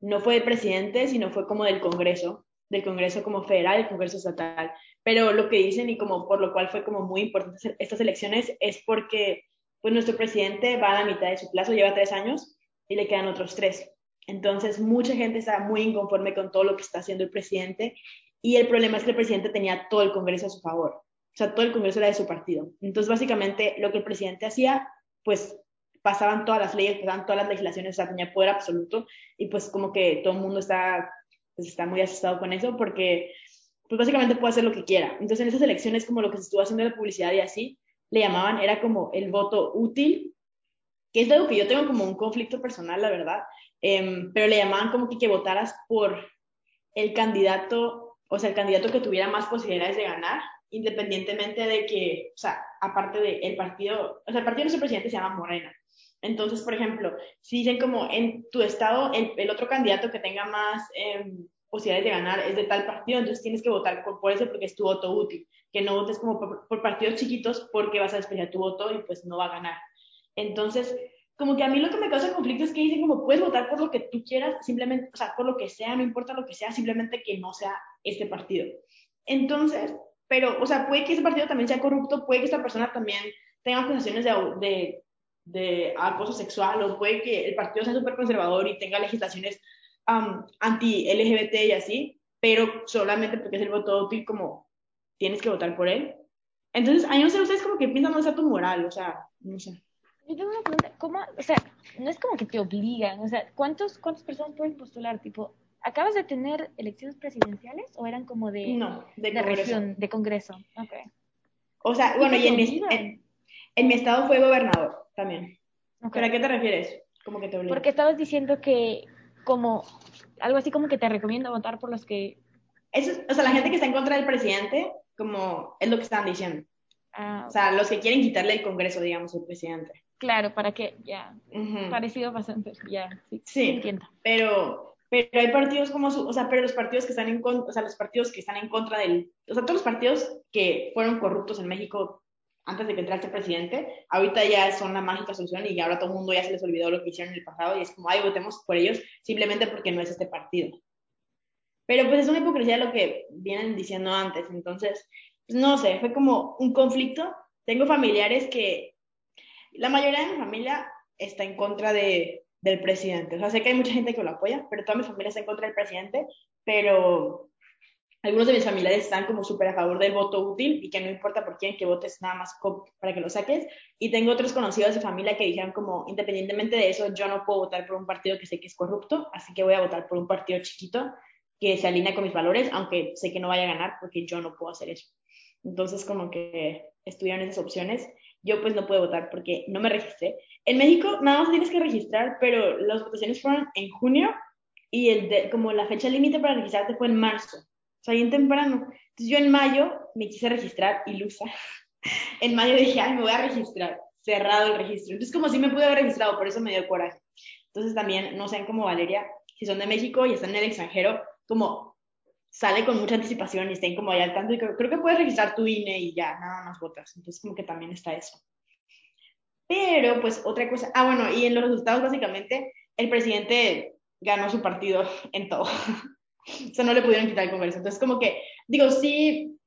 no fue de presidente, sino fue como del Congreso, del Congreso como federal, el Congreso estatal pero lo que dicen y como por lo cual fue como muy importante estas elecciones es porque pues nuestro presidente va a la mitad de su plazo, lleva tres años y le quedan otros tres. Entonces mucha gente está muy inconforme con todo lo que está haciendo el presidente y el problema es que el presidente tenía todo el Congreso a su favor, o sea, todo el Congreso era de su partido. Entonces básicamente lo que el presidente hacía, pues pasaban todas las leyes, pasaban todas las legislaciones, o sea, tenía poder absoluto y pues como que todo el mundo está, pues, está muy asustado con eso porque pues básicamente puede hacer lo que quiera. Entonces en esas elecciones como lo que se estuvo haciendo la publicidad y así, le llamaban, era como el voto útil, que es algo que yo tengo como un conflicto personal, la verdad, em, pero le llamaban como que, que votaras por el candidato, o sea, el candidato que tuviera más posibilidades de ganar, independientemente de que, o sea, aparte del el partido, o sea, el partido de nuestro presidente se llama Morena. Entonces, por ejemplo, si dicen como en tu estado, el, el otro candidato que tenga más... Eh, posibilidades de ganar es de tal partido, entonces tienes que votar por, por eso porque es tu voto útil, que no votes como por, partidos chiquitos porque vas a desperdiciar tu voto y pues no va a ganar. Entonces, como que a mí lo que me causa conflicto es que dicen como puedes votar por lo que tú quieras, simplemente, o sea, por lo que sea, no importa lo que sea, simplemente que no sea este partido. Entonces, pero, o sea, puede que ese partido también sea corrupto, puede que esta persona también tenga acusaciones de, de, de acoso sexual, o puede que el partido sea súper conservador y tenga legislaciones anti-LGBT y así, pero solamente porque es el voto útil, como tienes que votar por él. Entonces, a no sé, ustedes como que piensan no está tu moral, o sea, no sé. Yo tengo una pregunta, ¿cómo, o sea, no es como que te obligan, o sea, ¿cuántos, ¿cuántas personas pueden postular? Tipo, ¿acabas de tener elecciones presidenciales o eran como de, no, de, de región, de congreso? Okay. O sea, bueno, y en mi, en, en mi, estado fue gobernador también. Okay. ¿Pero a qué te refieres? Como que te obligan. Porque estabas diciendo que como algo así como que te recomiendo votar por los que... Eso, o sea, la gente que está en contra del presidente, como es lo que están diciendo. Ah, o sea, los que quieren quitarle el Congreso, digamos, al presidente. Claro, para que, ya, uh -huh. parecido bastante, ya, sí, sí, entiendo. Pero, pero hay partidos como, su, o sea, pero los partidos que están en contra, o sea, los partidos que están en contra del, o sea, todos los partidos que fueron corruptos en México antes de que entrase el presidente, ahorita ya son la mágica solución y ahora todo el mundo ya se les olvidó lo que hicieron en el pasado y es como, ay, votemos por ellos simplemente porque no es este partido. Pero pues es una hipocresía lo que vienen diciendo antes, entonces, pues, no sé, fue como un conflicto. Tengo familiares que, la mayoría de mi familia está en contra de, del presidente, o sea, sé que hay mucha gente que lo apoya, pero toda mi familia está en contra del presidente, pero algunos de mis familiares están como súper a favor del voto útil y que no importa por quién que votes, nada más para que lo saques. Y tengo otros conocidos de familia que dijeron como, independientemente de eso, yo no puedo votar por un partido que sé que es corrupto, así que voy a votar por un partido chiquito que se alinea con mis valores, aunque sé que no vaya a ganar porque yo no puedo hacer eso. Entonces, como que estudiaron esas opciones. Yo pues no puedo votar porque no me registré. En México nada más tienes que registrar, pero las votaciones fueron en junio y el como la fecha límite para registrarte fue en marzo sea, bien temprano. Entonces yo en mayo me quise registrar, ilusa. en mayo dije, ay, me voy a registrar. Cerrado el registro. Entonces como si me pude haber registrado, por eso me dio coraje. Entonces también, no sean como Valeria, si son de México y están en el extranjero, como sale con mucha anticipación y estén como allá al tanto y creo, creo que puedes registrar tu INE y ya, nada más votas. Entonces como que también está eso. Pero pues otra cosa, ah bueno, y en los resultados básicamente el presidente ganó su partido en todo. O sea, no le pudieron quitar el Congreso. Entonces, como que, digo, sí,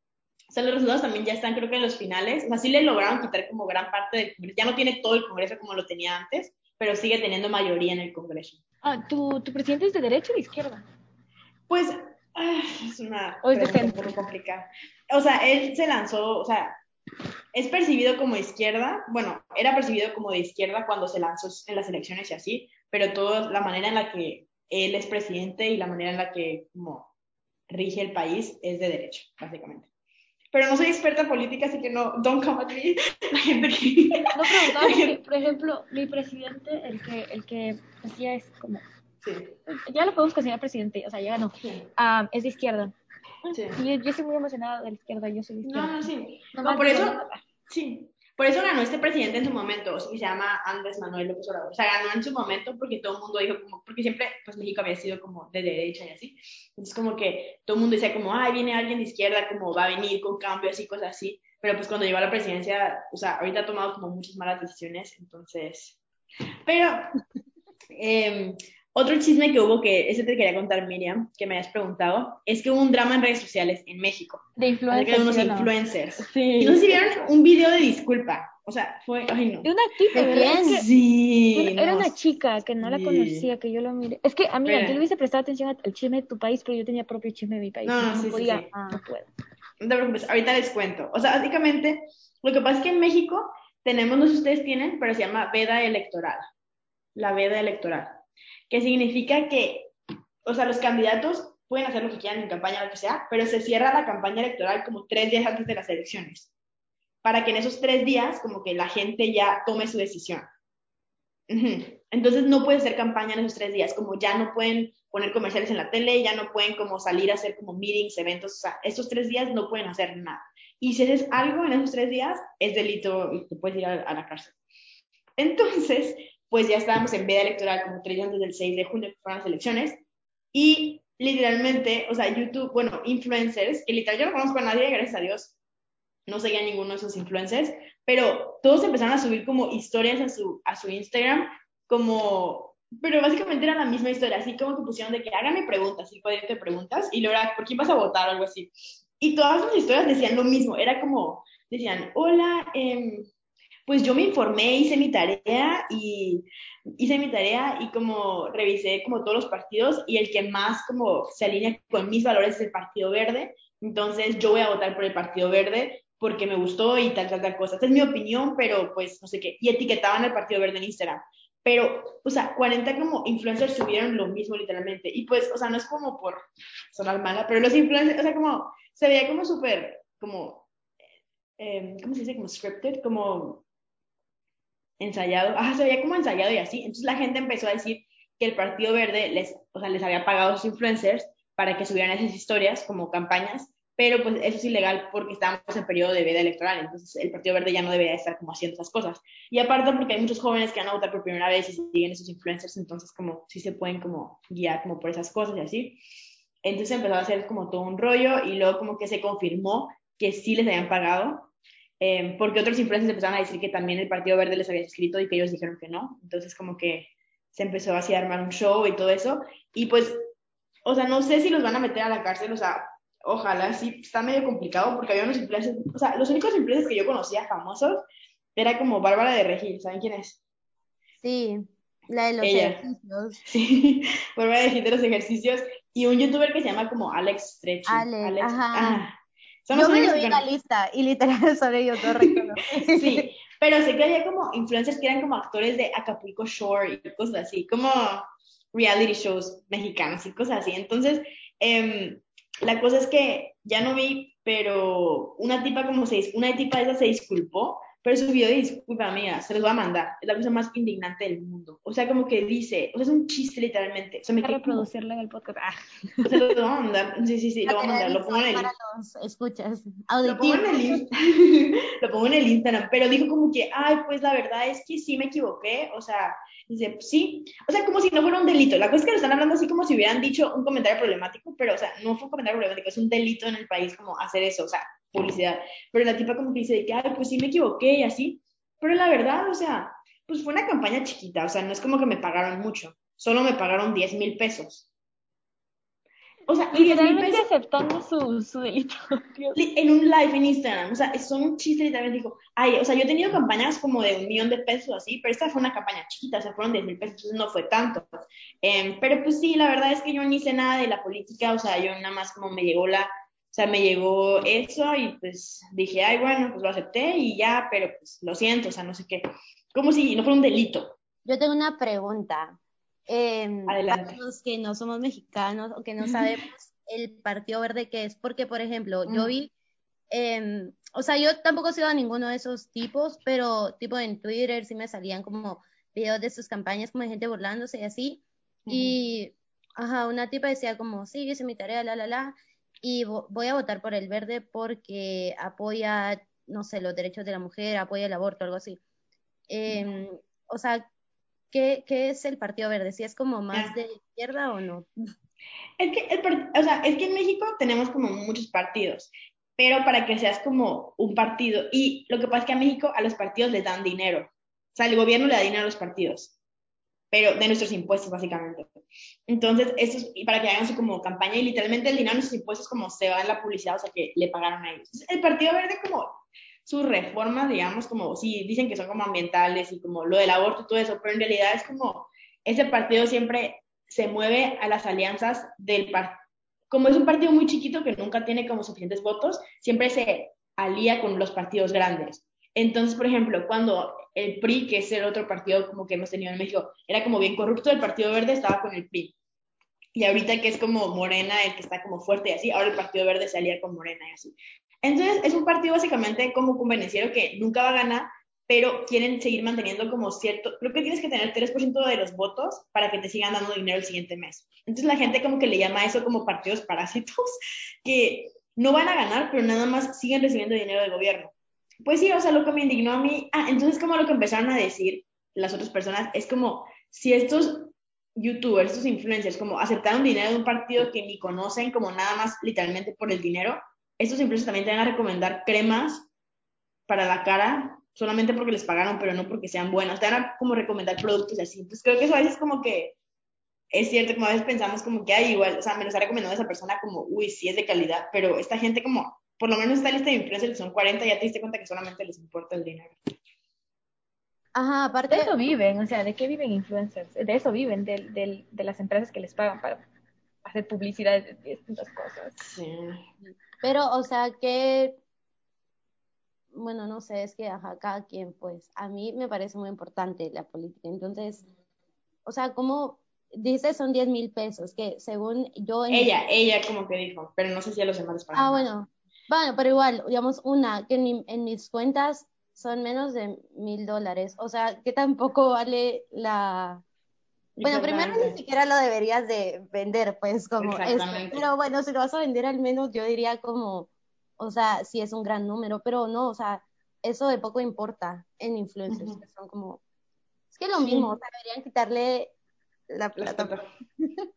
o sea, los resultados también ya están, creo que en los finales. O sea, sí le lograron quitar como gran parte del Congreso. Ya no tiene todo el Congreso como lo tenía antes, pero sigue teniendo mayoría en el Congreso. Ah, ¿tu, tu presidente es de derecha o de izquierda? Pues, ah, es una ¿O es un poco complicada. O sea, él se lanzó, o sea, es percibido como izquierda, bueno, era percibido como de izquierda cuando se lanzó en las elecciones y así, pero toda la manera en la que él es presidente y la manera en la que como rige el país es de derecho, básicamente. Pero no soy experta en política, así que no, don't come at me. La gente que... No preguntaba por ejemplo, mi presidente, el que, el que hacía es como... Sí. Ya lo podemos considerar presidente, o sea, ya ganó. Sí. Ah, es de izquierda. Sí. Y yo, yo estoy muy emocionada de la izquierda, yo soy de izquierda. No, no, sí. No, por eso, sí. Por eso ganó este presidente en su momento, que se llama Andrés Manuel López Obrador. O sea, ganó en su momento porque todo el mundo dijo como, porque siempre, pues México había sido como de derecha y así. Entonces como que todo el mundo decía como, ay, viene alguien de izquierda, como va a venir con cambios y cosas así. Pero pues cuando llegó a la presidencia, o sea, ahorita ha tomado como muchas malas decisiones, entonces... Pero, eh, otro chisme que hubo, que ese te quería contar, Miriam, que me habías preguntado, es que hubo un drama en redes sociales en México. De influencers. de unos ¿sí no? influencers. Sí. Y no sé si vieron un video de disculpa. O sea, fue, ay no. De una tipa, ¿De que Sí. era no, una chica que no la conocía, que yo lo miré. Es que, amiga, Espera. yo le hubiese prestado atención al chisme de tu país, pero yo tenía propio chisme de mi país. No, No, sí, sí, podía, sí. no puedo. No te preocupes, ahorita les cuento. O sea, básicamente, lo que pasa es que en México tenemos, no sé si ustedes tienen, pero se llama veda electoral. La veda electoral. Que significa que, o sea, los candidatos pueden hacer lo que quieran en campaña, lo que sea, pero se cierra la campaña electoral como tres días antes de las elecciones. Para que en esos tres días, como que la gente ya tome su decisión. Entonces no puede ser campaña en esos tres días, como ya no pueden poner comerciales en la tele, ya no pueden como salir a hacer como meetings, eventos, o sea, estos tres días no pueden hacer nada. Y si haces algo en esos tres días, es delito y te puedes ir a, a la cárcel. Entonces, pues ya estábamos en veda electoral como tres días antes del 6 de junio, que fueron las elecciones, y literalmente, o sea, YouTube, bueno, influencers, que literal yo no conozco a nadie, gracias a Dios, no seguía ninguno de esos influencers, pero todos empezaron a subir como historias a su, a su Instagram, como, pero básicamente era la misma historia, así como que pusieron de que háganme preguntas, y de preguntas, y luego era, ¿por quién vas a votar? o algo así. Y todas las historias decían lo mismo, era como, decían, hola, eh, pues yo me informé, hice mi tarea y hice mi tarea y como revisé como todos los partidos y el que más como se alinea con mis valores es el Partido Verde, entonces yo voy a votar por el Partido Verde porque me gustó y tal, tal, tal cosa. Esta es mi opinión, pero pues no sé qué. Y etiquetaban al Partido Verde en Instagram. Pero, o sea, 40 como influencers subieron lo mismo literalmente. Y pues, o sea, no es como por sonar mala, pero los influencers, o sea, como se veía como súper, como, eh, ¿cómo se dice? Como scripted, como ensayado, ajá, se veía como ensayado y así. Entonces la gente empezó a decir que el Partido Verde les, o sea, les había pagado sus influencers para que subieran esas historias como campañas, pero pues eso es ilegal porque estábamos en periodo de veda electoral, entonces el Partido Verde ya no debería estar como haciendo esas cosas. Y aparte porque hay muchos jóvenes que van a votar por primera vez y siguen esos influencers, entonces como sí se pueden como guiar como por esas cosas y así. Entonces empezó a hacer como todo un rollo y luego como que se confirmó que sí les habían pagado, eh, porque otros influencers empezaron a decir que también el Partido Verde les había escrito y que ellos dijeron que no. Entonces como que se empezó así a armar un show y todo eso. Y pues, o sea, no sé si los van a meter a la cárcel, o sea, ojalá, sí, está medio complicado porque había unos influencers, o sea, los únicos influencers que yo conocía famosos era como Bárbara de Regil, ¿saben quién es? Sí. La de los Ella. ejercicios. Sí, por a decir de los ejercicios. Y un youtuber que se llama como Alex Stretchy. Alex, ajá. ah. Son Yo me únicos lo vi que en la conozco. lista y literal son ellos dos. Sí, pero sé que había como influencers que eran como actores de Acapulco Shore y cosas así, como reality shows mexicanos y cosas así. Entonces, em, la cosa es que ya no vi, pero una tipa como se una tipa de esas se disculpó, pero su video de disculpa, amiga, se los voy a mandar. Es la cosa más indignante del mundo. O sea, como que dice, o sea, es un chiste literalmente. O sea, me a quedé como, reproducirlo en el podcast. Ah, se los voy a mandar. Sí, sí, sí, lo voy a mandar. Lo pongo en el para los escuchas lo pongo en el lo pongo en el Instagram, pero dijo como que, ay, pues la verdad es que sí me equivoqué, o sea, dice, sí, o sea, como si no fuera un delito. La cosa es que lo están hablando así como si hubieran dicho un comentario problemático, pero, o sea, no fue un comentario problemático, es un delito en el país como hacer eso, o sea, publicidad. Pero la tipa como que dice de que, ay, pues sí me equivoqué y así, pero la verdad, o sea, pues fue una campaña chiquita, o sea, no es como que me pagaron mucho, solo me pagaron 10 mil pesos. O sea, y 10 mil literalmente pesos aceptando su, su delito. Dios. en un live en Instagram, o sea, son un chiste literalmente, dijo, ay, o sea, yo he tenido campañas como de un millón de pesos así, pero esta fue una campaña chiquita, o sea, fueron 10 mil pesos, entonces no fue tanto. Em, pero pues sí, la verdad es que yo ni sé nada de la política, o sea, yo nada más como me llegó la, o sea, me llegó eso y pues dije, ay, bueno, pues lo acepté y ya, pero pues lo siento, o sea, no sé qué, como si no fuera un delito. Yo tengo una pregunta. Eh, Adelante. para los que no somos mexicanos o que no sabemos el Partido Verde qué es, porque por ejemplo, yo Mm. vi, eh, o sea, yo tampoco sigo a ninguno de esos tipos, pero tipo en Twitter sí me salían como videos de sus campañas como de gente burlándose y así. Y, ajá, una tipa decía como, sí, hice mi tarea, la, la, la, y vo- voy a votar por el verde porque apoya, no sé, los derechos de la mujer, apoya el aborto, algo así. Em, o sea, ¿qué, qué es el Partido Verde? ¿Si es como más Ah. de izquierda o no? Es que, el o sea, es que en México tenemos como muchos partidos, pero para que seas como un partido, y lo que pasa es que a México a los partidos les dan dinero, o sea, el gobierno le da dinero a los partidos, pero de nuestros impuestos básicamente. Entonces, eso es y para que hagan su como campaña y literalmente el dinero de nuestros impuestos como se va en la publicidad, o sea, que le pagaron a ellos. Entonces, el Partido Verde como sus reformas, digamos, como sí, dicen que son como ambientales y como lo del aborto y todo eso, pero en realidad es como ese partido siempre se mueve a las alianzas del partido. Como es un partido muy chiquito que nunca tiene como suficientes votos, siempre se alía con los partidos grandes. Entonces, por ejemplo, cuando el PRI, que es el otro partido como que hemos tenido en México, era como bien corrupto, el Partido Verde estaba con el PRI. Y ahorita que es como Morena, el que está como fuerte y así, ahora el Partido Verde se alía con Morena y así. Entonces, es un partido básicamente como convenenciero que nunca va a ganar, pero quieren seguir manteniendo como cierto, creo que tienes que tener 3% de los votos para que te sigan dando dinero el siguiente mes. Entonces la gente como que le llama eso como partidos parásitos, que no van a ganar, pero nada más siguen recibiendo dinero del gobierno. Pues sí, o sea, lo que me indignó a mí, ah, entonces como lo que empezaron a decir las otras personas es como si estos youtubers, estos influencers, como aceptaron dinero de un partido que ni conocen, como nada más literalmente por el dinero, estos influencers también te van a recomendar cremas para la cara solamente porque les pagaron, pero no porque sean buenas. Te van a como recomendar productos y así. Entonces creo que eso a veces como que es cierto, como a veces pensamos como que hay igual, o sea, me lo está recomendando esa persona como, uy, sí es de calidad, pero esta gente como, por lo menos esta lista de influencers que son 40, ya te diste cuenta que solamente les importa el dinero. Ajá, aparte, De eso viven, o sea, ¿de qué viven influencers? De eso viven, del- del- de las empresas que les pagan para hacer publicidad de distintas cosas. Sí. pero, o sea, que, bueno, no sé, es que, ajá, cada quien, pues, a mí me parece muy importante la política. Entonces, o sea, como dice, son 10 mil pesos, que según yo... en- Ella, ella como que dijo, pero no sé si a los demás les pagan. Ah, bueno. Bueno, pero igual, digamos, una, que en, mi- en mis cuentas son menos de mil dólares. O sea, que tampoco vale la... Bueno, primero ni siquiera lo deberías de vender, pues, como esto. Exactamente. Pero bueno, si lo vas a vender al menos, yo diría como, o sea, si es un gran número, pero no, o sea, eso de poco importa en influencers, que son como... Es que lo Sí. mismo, o sea, deberían quitarle la plata.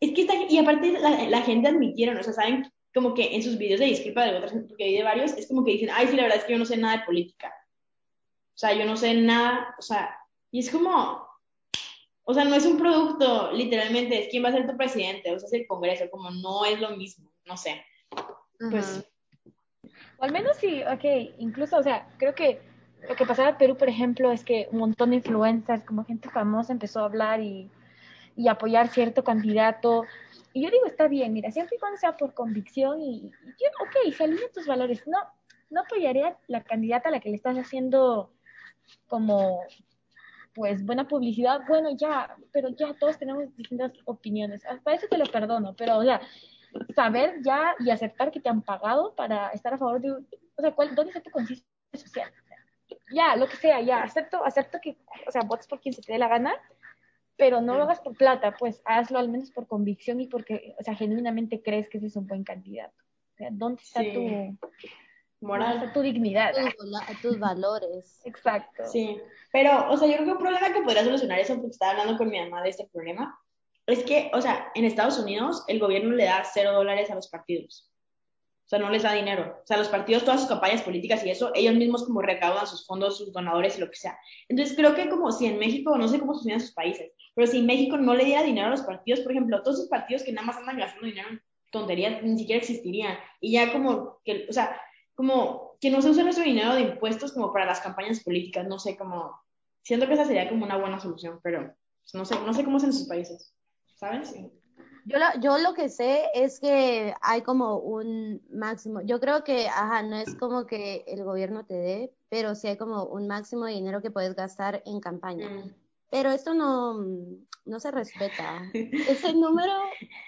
Es que está, y aparte la, la gente admitieron, o sea, saben como que en sus videos de disculpa de otras, porque hay de varios, es como que dicen, ay, sí, la verdad es que yo no sé nada de política. O sea, yo no sé nada, o sea, y es como, o sea, no es un producto, literalmente, es quién va a ser tu presidente, o sea, es el Congreso, como no es lo mismo, no sé. Pues, O al menos sí, ok, incluso, o sea, creo que lo que pasaba en Perú, por ejemplo, es que un montón de influencers, como gente famosa, empezó a hablar y, y apoyar cierto candidato. Y yo digo, está bien, mira, siempre y cuando sea por convicción y, yo, ok, se alinean tus valores. No, no apoyaría la candidata a la que le estás haciendo como, pues, buena publicidad. Bueno, ya, pero ya todos tenemos distintas opiniones. Para eso te lo perdono, pero, o sea, saber ya y aceptar que te han pagado para estar a favor de, o sea, ¿cuál, ¿dónde está tu conciencia social? Ya, lo que sea, ya, acepto, acepto que, o sea, votes por quien se te dé la gana, pero no lo hagas por plata, pues hazlo al menos por convicción y porque, o sea, genuinamente crees que ese es un buen candidato. O sea, ¿dónde está Sí. tu Moral. ¿Dónde está tu dignidad? Tus valores. Exacto. Sí, pero, o sea, yo creo que un problema que podría solucionar eso, porque estaba hablando con mi mamá de este problema, es que, o sea, en Estados Unidos el gobierno le da cero dólares a los partidos. O sea, no les da dinero. O sea, los partidos, todas sus campañas políticas y eso, ellos mismos como recaudan sus fondos, sus donadores y lo que sea. Entonces, creo que como si en México, no sé cómo en sus países, pero si México no le diera dinero a los partidos, por ejemplo, todos esos partidos que nada más andan gastando dinero en tonterías, ni siquiera existirían. Y ya como que, o sea, como que no se use nuestro dinero de impuestos como para las campañas políticas, no sé, como, siento que esa sería como una buena solución, pero pues, no sé, no sé cómo es en sus países, ¿sabes? Yo lo, yo lo que sé es que hay como un máximo. Yo creo que, ajá, no es como que el gobierno te dé, pero sí hay como un máximo de dinero que puedes gastar en campaña. Mm. Pero esto no, no se respeta. Ese número,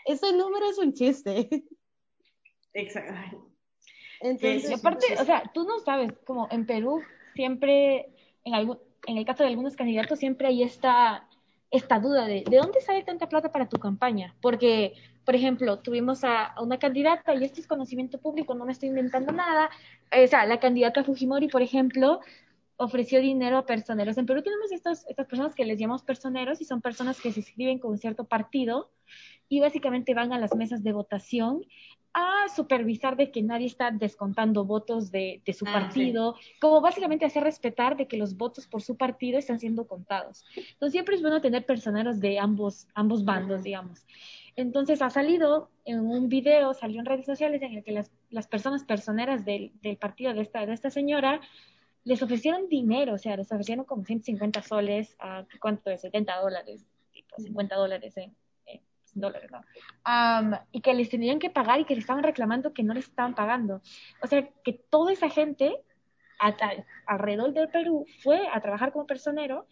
ese número es un chiste. Exacto. Entonces, Y aparte, o sea, tú no sabes, como en Perú siempre, en, algún, en el caso de algunos candidatos, siempre hay esta, esta duda de, ¿de dónde sale tanta plata para tu campaña? Porque, por ejemplo, tuvimos a, una candidata, y esto es conocimiento público, no me estoy inventando nada, eh, o sea, la candidata Fujimori, por ejemplo, ofreció dinero a personeros. En Perú tenemos estos, estas personas que les llamamos personeros y son personas que se inscriben con un cierto partido y básicamente van a las mesas de votación a supervisar de que nadie está descontando votos de, de su Ah, partido, como básicamente hacer respetar de que los votos por su partido están siendo contados. Entonces siempre es bueno tener personeros de ambos, ambos bandos, digamos. Entonces ha salido en un video, salió en redes sociales en el que las, las personas personeras del, del partido de esta, de esta señora les ofrecieron dinero, o sea, les ofrecieron como 150 soles, a ¿cuánto es? 70 dólares, tipo 50 dólares en, en dólares, ¿no? Am, y que les tenían que pagar y que les estaban reclamando que no les estaban pagando. O sea, que toda esa gente alrededor del Perú fue a trabajar como personero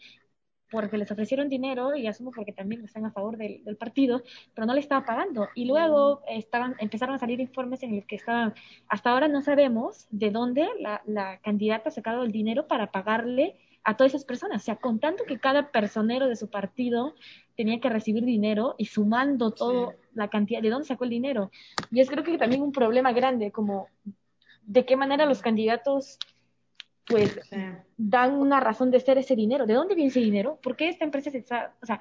porque les ofrecieron dinero y asumo porque también están a favor del, del partido, pero no le estaban pagando. Y luego estaban, empezaron a salir informes en los que estaban, hasta ahora no sabemos de dónde la, la candidata ha sacado el dinero para pagarle a todas esas personas, o sea, contando que cada personero de su partido tenía que recibir dinero y sumando todo Sí. la cantidad, de dónde sacó el dinero. Y es creo que también un problema grande, como de qué manera los candidatos pues Sí. dan una razón de ser ese dinero. ¿De dónde viene ese dinero? ¿Por qué esta empresa se está, o sea,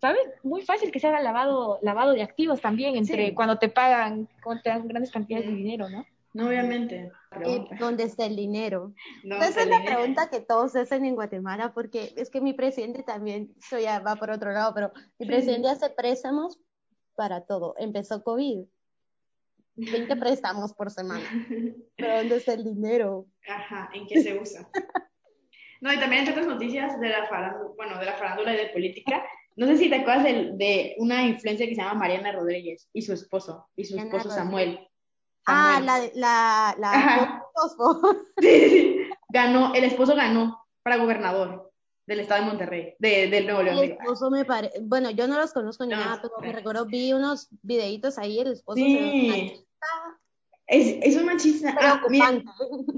¿sabes? Muy fácil que se haga lavado, lavado de activos también entre Sí. cuando te pagan, cuando te dan grandes cantidades de dinero, ¿no? No, obviamente. Pregunta. ¿dónde está el dinero? No, Esa es la dinero. pregunta que todos hacen en Guatemala, porque es que mi presidente también, eso ya va por otro lado, pero mi presidente hace préstamos para todo. Empezó COVID, 20 préstamos por semana. Pero ¿dónde está el dinero? Ajá, ¿en qué se usa? No, y también entre otras noticias de la farándula, bueno, de la farándula y de política. No sé si te acuerdas de, de una influencia que se llama Mariana Rodríguez y su esposo, y su Mariana esposo Rodríguez. Samuel. Ah, la, la, la. Sí. Ganó, el esposo ganó para gobernador del estado de Monterrey, de, del Nuevo León. El esposo me parece, bueno, yo no los conozco ni No, nada, pero me recuerdo, vi unos videitos ahí, el esposo se ve Sí. machista, Es, es un machista. Ah, mira,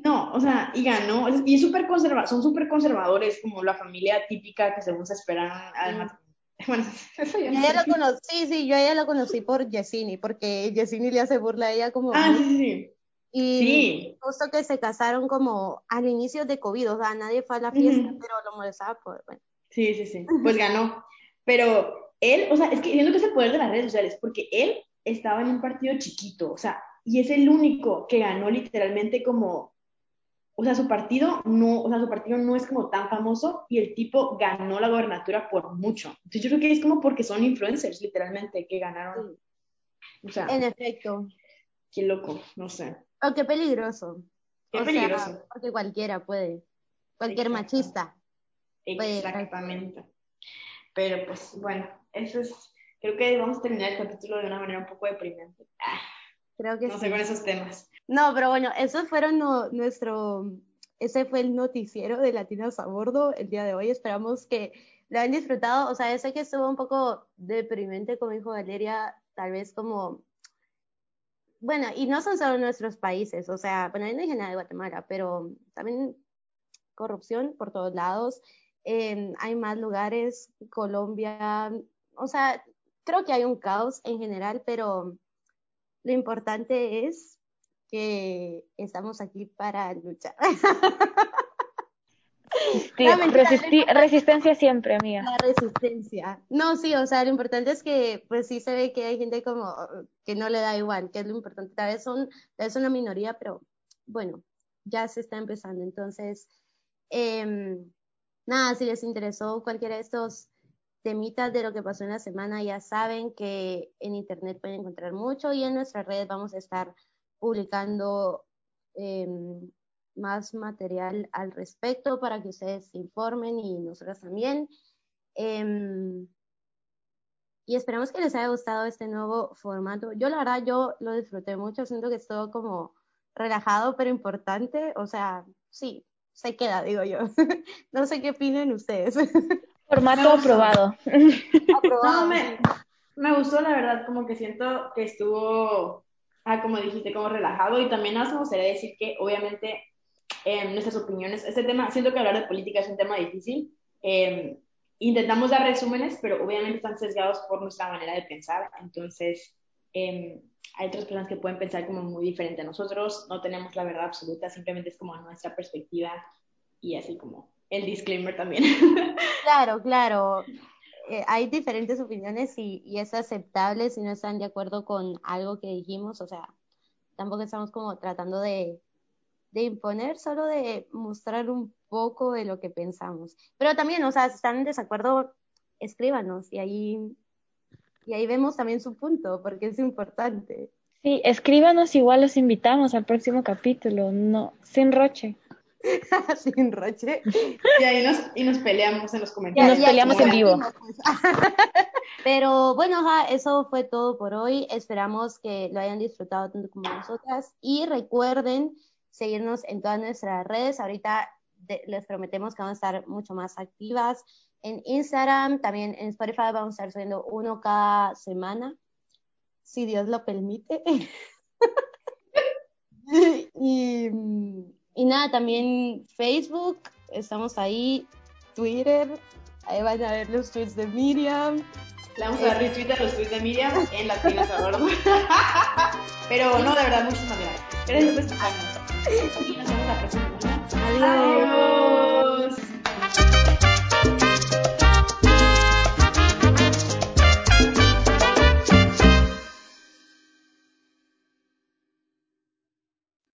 no, o sea, y ganó. Y es súper conserva, son súper conservadores, como la familia típica que según se esperan al. Bueno, eso ya Yo la conocí, sí, sí, yo a ella la conocí por Yesini, porque Yesini le hace burla a ella como Ah, sí, sí. Y Sí. justo que se casaron como al inicio de COVID, o sea, nadie fue a la fiesta, pero lo molestaba por, bueno. Sí, sí, sí. Pues ganó. Pero él, o sea, es que siento que es el poder de las redes sociales, porque él estaba en un partido chiquito, o sea, y es el único que ganó literalmente como, o sea, su partido no, o sea, su partido no es como tan famoso y el tipo ganó la gobernatura por mucho. Entonces yo creo que es como porque son influencers, literalmente, que ganaron. O sea, En efecto, qué loco, no sé. o qué peligroso. Qué O sea, peligroso. porque cualquiera puede. cualquier machista. Exactamente. Pero pues bueno, eso es, creo que vamos a terminar el capítulo de una manera un poco deprimente. Ah, Creo que no sí. sé con esos temas. No, pero bueno, esos fueron no- nuestro, ese fue el noticiero de Latinas a Bordo el día de hoy. Esperamos que lo hayan disfrutado. O sea, sé que estuvo un poco deprimente, como dijo Valeria, tal vez como, bueno, y no son solo nuestros países, o sea, bueno, yo no dije nada de Guatemala, pero también corrupción por todos lados. Hay más lugares, Colombia, o sea, creo que hay un caos en general, pero lo importante es que estamos aquí para luchar. Sí, resisti- resistencia siempre, amiga. La resistencia. No, sí, o sea, lo importante es que, pues sí se ve que hay gente como que no le da igual, que es lo importante. Tal vez son, tal vez una minoría, pero bueno, ya se está empezando. Entonces, em, nada, si les interesó cualquiera de estos temitas de lo que pasó en la semana, ya saben que en internet pueden encontrar mucho y en nuestras redes vamos a estar publicando em, más material al respecto para que ustedes se informen y nosotros también. Em, y esperamos que les haya gustado este nuevo formato. Yo la verdad, yo lo disfruté mucho, siento que es todo como relajado pero importante, o sea, sí, se queda, digo yo. no sé qué opinan ustedes. Formato aprobado. Aprobado, No, me, sí. me gustó, la verdad, como que siento que estuvo, ah, como dijiste, como relajado y también nos gustaría decir que obviamente eh, nuestras opiniones, este tema, siento que hablar de política es un tema difícil. eh, intentamos dar resúmenes, pero obviamente están sesgados por nuestra manera de pensar, entonces eh, hay otras personas que pueden pensar como muy diferente a nosotros, no tenemos la verdad absoluta, simplemente es como nuestra perspectiva y así como el disclaimer también. Claro, claro. Eh, hay diferentes opiniones y, es aceptable si no están de acuerdo con algo que dijimos, o sea, tampoco estamos como tratando de, de imponer, solo de mostrar un poco de lo que pensamos. Pero también, o sea, si están en desacuerdo, escríbanos y ahí, y ahí vemos también su punto, porque es importante. Sí, escríbanos, igual los invitamos al próximo capítulo. No, sin roche. Sin roche. y ahí nos, y nos peleamos en los Y comentarios. nos peleamos en vivo. pues. Pero bueno, ajá, eso fue todo por hoy. Esperamos que lo hayan disfrutado tanto como nosotras. Y recuerden seguirnos en todas nuestras redes. Ahorita de- les prometemos que vamos a estar mucho más activas en Instagram, también en Spotify vamos a estar subiendo uno cada semana, si Dios lo permite. y, y nada, también Facebook, estamos ahí, Twitter, ahí van a ver los tweets de Miriam. Le vamos a dar retweet a los tweets de Miriam en Latinas a Bordo. Pero no, de verdad, muchísimas gracias. Gracias por escucharnos. Y nos vemos la próxima semana. Adiós.